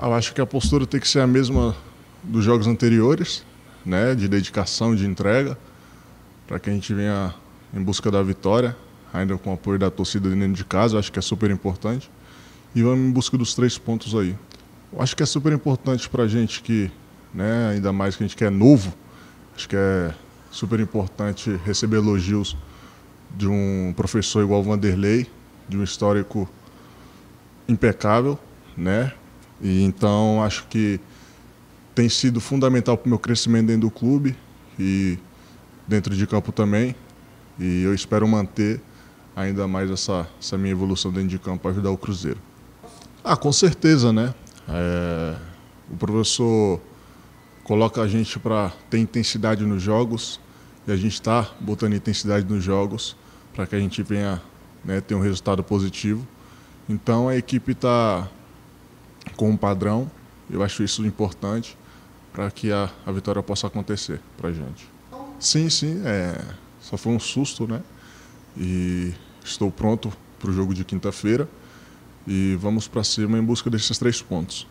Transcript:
Eu acho que a postura tem que ser a mesma dos jogos anteriores, né, de dedicação, de entrega, para que a gente venha em busca da vitória, ainda com o apoio da torcida dentro de casa, acho que é super importante. E vamos em busca dos três pontos aí. Eu acho que é super importante para a gente que, né, ainda mais que a gente que é novo, acho que é super importante receber elogios de um professor igual o Vanderlei, de um histórico impecável, né? E então acho que tem sido fundamental para o meu crescimento dentro do clube e dentro de campo também. E eu espero manter ainda mais essa, essa minha evolução dentro de campo para ajudar o Cruzeiro. Ah, com certeza, né? É, o professor coloca a gente para ter intensidade nos jogos e a gente está botando intensidade nos jogos para que a gente venha né, ter um resultado positivo. Então a equipe está com um padrão, eu acho isso importante para que a, a vitória possa acontecer para a gente. Sim, sim, é, só foi um susto, né? E estou pronto para o jogo de quinta-feira e vamos para cima em busca desses três pontos.